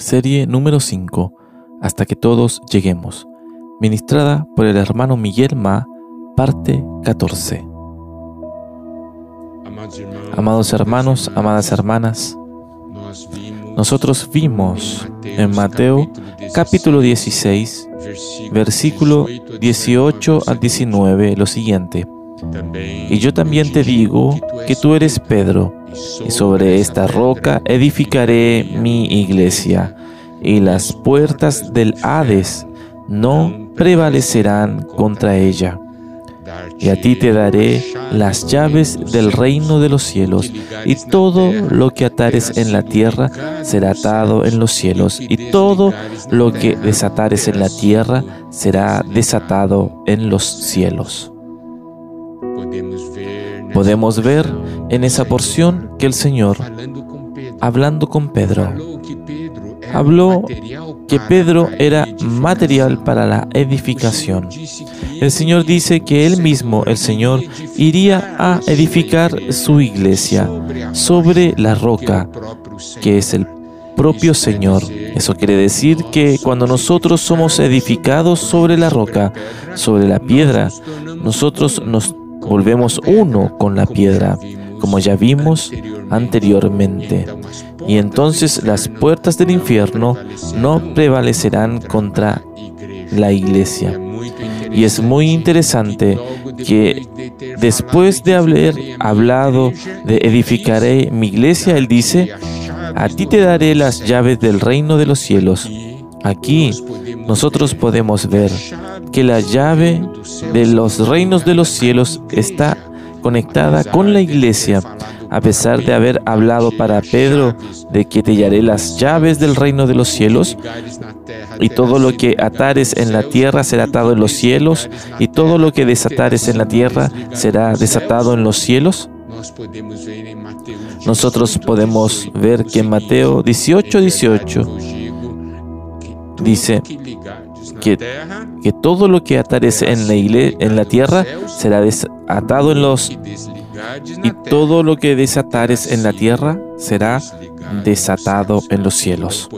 serie número 5, Hasta que todos lleguemos, ministrada por el hermano Miguel Ma, parte 14. Amados hermanos, amadas hermanas, nosotros vimos en Mateo capítulo 16, versículo 18 al 19 lo siguiente. Y yo también te digo que tú eres Pedro, y sobre esta roca edificaré mi iglesia, y las puertas del Hades no prevalecerán contra ella. Y a ti te daré las llaves del reino de los cielos, y todo lo que atares en la tierra será atado en los cielos, y todo lo que desatares en la tierra será desatado en los cielos. Podemos ver en esa porción. que el Señor, hablando con Pedro, habló que Pedro era material para la edificación. El Señor dice que Él mismo, el Señor, iría a edificar su iglesia sobre la roca, que es el propio Señor. Eso quiere decir que cuando nosotros somos edificados sobre la roca, sobre la piedra, nosotros nos volvemos uno con la piedra, como ya vimos anteriormente. Y entonces las puertas del infierno no prevalecerán contra la iglesia. Y es muy interesante que después de haber hablado de edificaré mi iglesia, Él dice, a ti te daré las llaves del reino de los cielos. Aquí nosotros podemos ver que la llave de los reinos de los cielos está conectada con la iglesia, a pesar de haber hablado para Pedro de que te daré las llaves del reino de los cielos, y todo lo que atares en la tierra será atado en los cielos, y todo lo que desatares en la tierra será desatado en los cielos. Nosotros podemos ver que en Mateo 18, 18 dice que, que todo lo que atares en la, en la tierra será desatado en los y todo lo que desatares en la tierra será desatado en los cielos.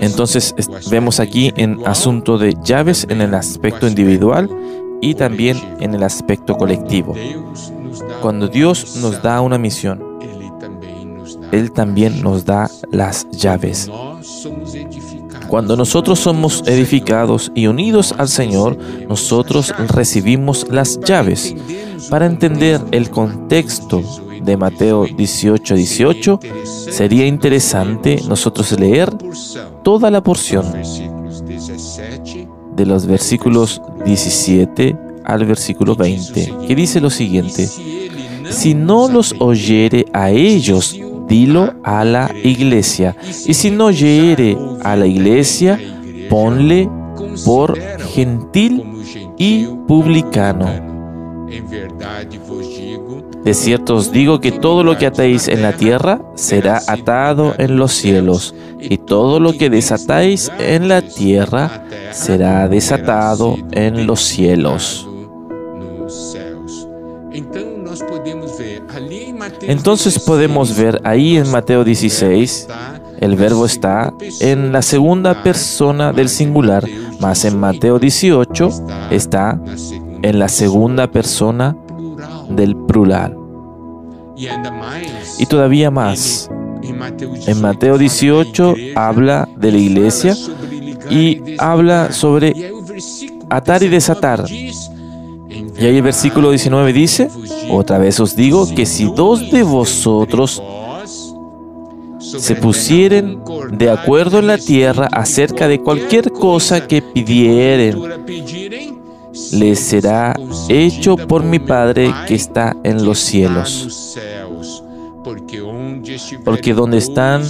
Entonces vemos aquí en asunto de llaves en el aspecto individual y también en el aspecto colectivo. Cuando Dios nos da una misión, Él también nos da las llaves. Cuando nosotros somos edificados y unidos al Señor, nosotros recibimos las llaves. Para entender el contexto de Mateo 18, 18, sería interesante nosotros leer toda la porción de los versículos 17 al versículo 20, que dice lo siguiente, si no los oyere a ellos, dilo a la iglesia. Y si no oyere a la iglesia, ponle por gentil y publicano. De cierto os digo que todo lo que atáis en la tierra será atado en los cielos, y todo lo que desatáis en la tierra será desatado en los cielos. Entonces podemos ver ahí en Mateo 16, el verbo está en la segunda persona del singular, más en Mateo 18 está en la segunda persona del plural. Y todavía más, en Mateo 18 habla de la iglesia y habla sobre atar y desatar. Y ahí el versículo 19 dice, otra vez os digo que si dos de vosotros se pusieren de acuerdo en la tierra acerca de cualquier cosa que pidieren, les será hecho por mi Padre que está en los cielos. Porque donde están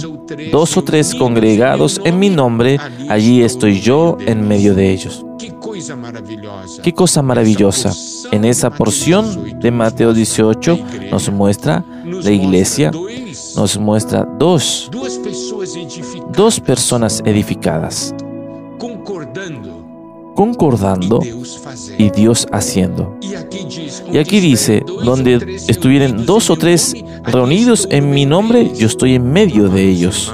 dos o tres congregados en mi nombre, allí estoy yo en medio de ellos. Qué cosa maravillosa. En esa porción de Mateo 18 nos muestra la iglesia, nos muestra dos, dos personas edificadas, concordando y Dios haciendo. Y aquí dice, donde estuvieran dos o tres reunidos en mi nombre, yo estoy en medio de ellos.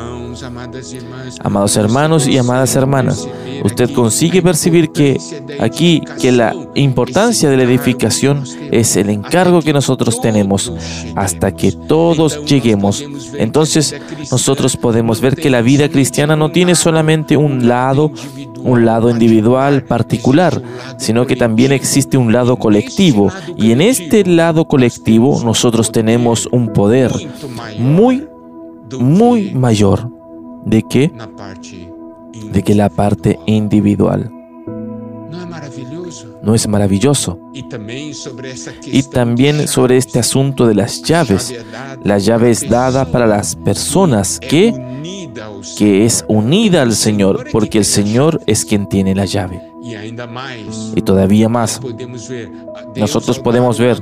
Amados hermanos y amadas hermanas, usted consigue percibir que aquí que la importancia de la edificación es el encargo que nosotros tenemos hasta que todos lleguemos. Entonces nosotros podemos ver que la vida cristiana no tiene solamente un lado, un lado individual particular, sino que también existe un lado colectivo. Y en este lado colectivo nosotros tenemos un poder muy, muy mayor de que, de que la parte individual. ¿No es maravilloso? Y también sobre este asunto de las llaves. La llave es dada para las personas que, que es unida al Señor, porque el Señor es quien tiene la llave. Y todavía más, nosotros podemos ver,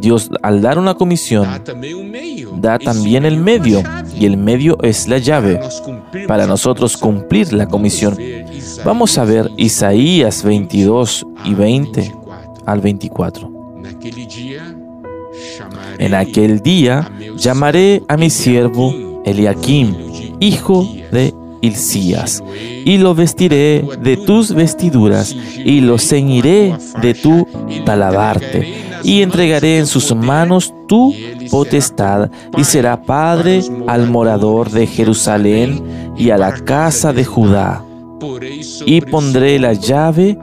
Dios al dar una comisión, da también el medio, y el medio es la llave para nosotros cumplir la comisión. Vamos a ver Isaías 22 y 20 al 24. En aquel día llamaré a mi siervo Eliakim, hijo de Y lo vestiré de tus vestiduras, y lo ceñiré de tu talabarte, y entregaré en sus manos tu potestad, y será padre al morador de Jerusalén y a la casa de Judá. Y pondré la llave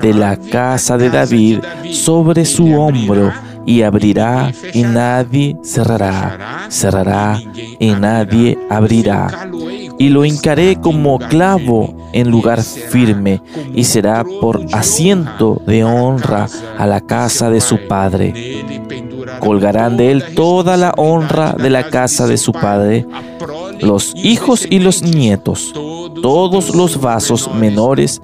de la casa de David sobre su hombro, y abrirá y nadie cerrará, cerrará y nadie abrirá y lo hincaré como clavo en lugar firme, y será por asiento de honra a la casa de su padre. Colgarán de él toda la honra de la casa de su padre, los hijos y los nietos, todos los vasos menores,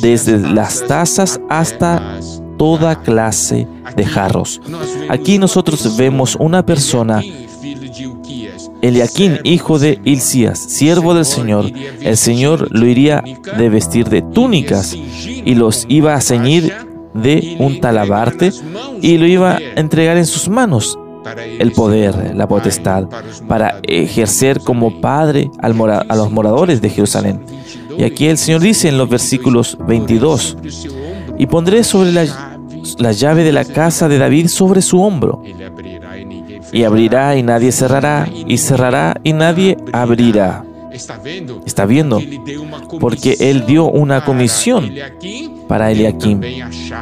desde las tazas hasta toda clase de jarros. Aquí nosotros vemos una persona Eliaquín, hijo de Hilcías, siervo del Señor, el Señor lo iría de vestir de túnicas y los iba a ceñir de un talabarte y lo iba a entregar en sus manos el poder, la potestad, para ejercer como padre a los moradores de Jerusalén. Y aquí el Señor dice en los versículos 22, y pondré sobre la, la llave de la casa de David sobre su hombro y abrirá y nadie cerrará, y cerrará y nadie abrirá. Está viendo, porque Él dio una comisión para Eliakim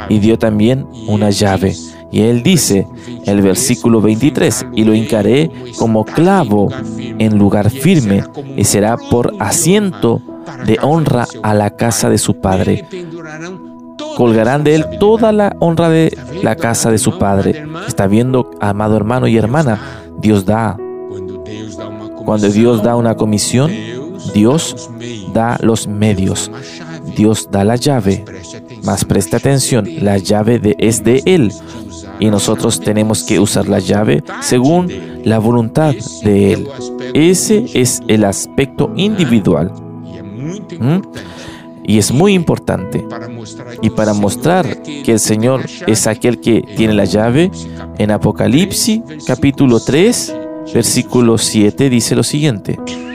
y dio también una llave. Y Él dice, el versículo 23, y lo hincaré como clavo en lugar firme, y será por asiento de honra a la casa de su padre colgarán de él toda la honra de la casa de su padre. Está viendo, amado hermano y hermana, Dios da. Cuando Dios da una comisión, Dios da los medios. Dios da la llave. Más presta atención, la llave de, es de Él. Y nosotros tenemos que usar la llave según la voluntad de Él. Ese es el aspecto individual. ¿Mm? Y es muy importante. Y para mostrar que el Señor es aquel que tiene la llave, en Apocalipsis capítulo 3, versículo 7 dice lo siguiente.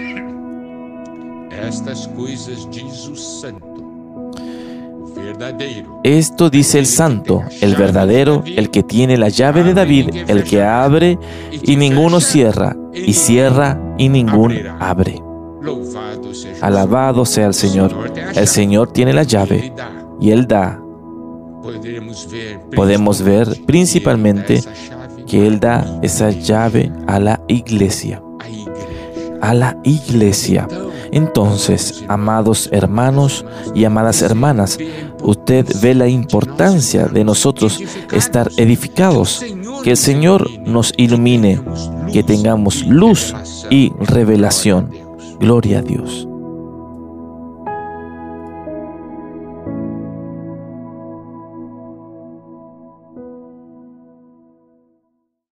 Esto dice el santo, el verdadero, el que tiene la llave de David, el que abre y ninguno cierra, y cierra y ninguno abre. Alabado sea el Señor. El Señor tiene la llave y Él da. Podemos ver principalmente que Él da esa llave a la iglesia. A la iglesia. Entonces, amados hermanos y amadas hermanas, usted ve la importancia de nosotros estar edificados. Que el Señor nos ilumine, que tengamos luz y revelación. Gloria a Dios.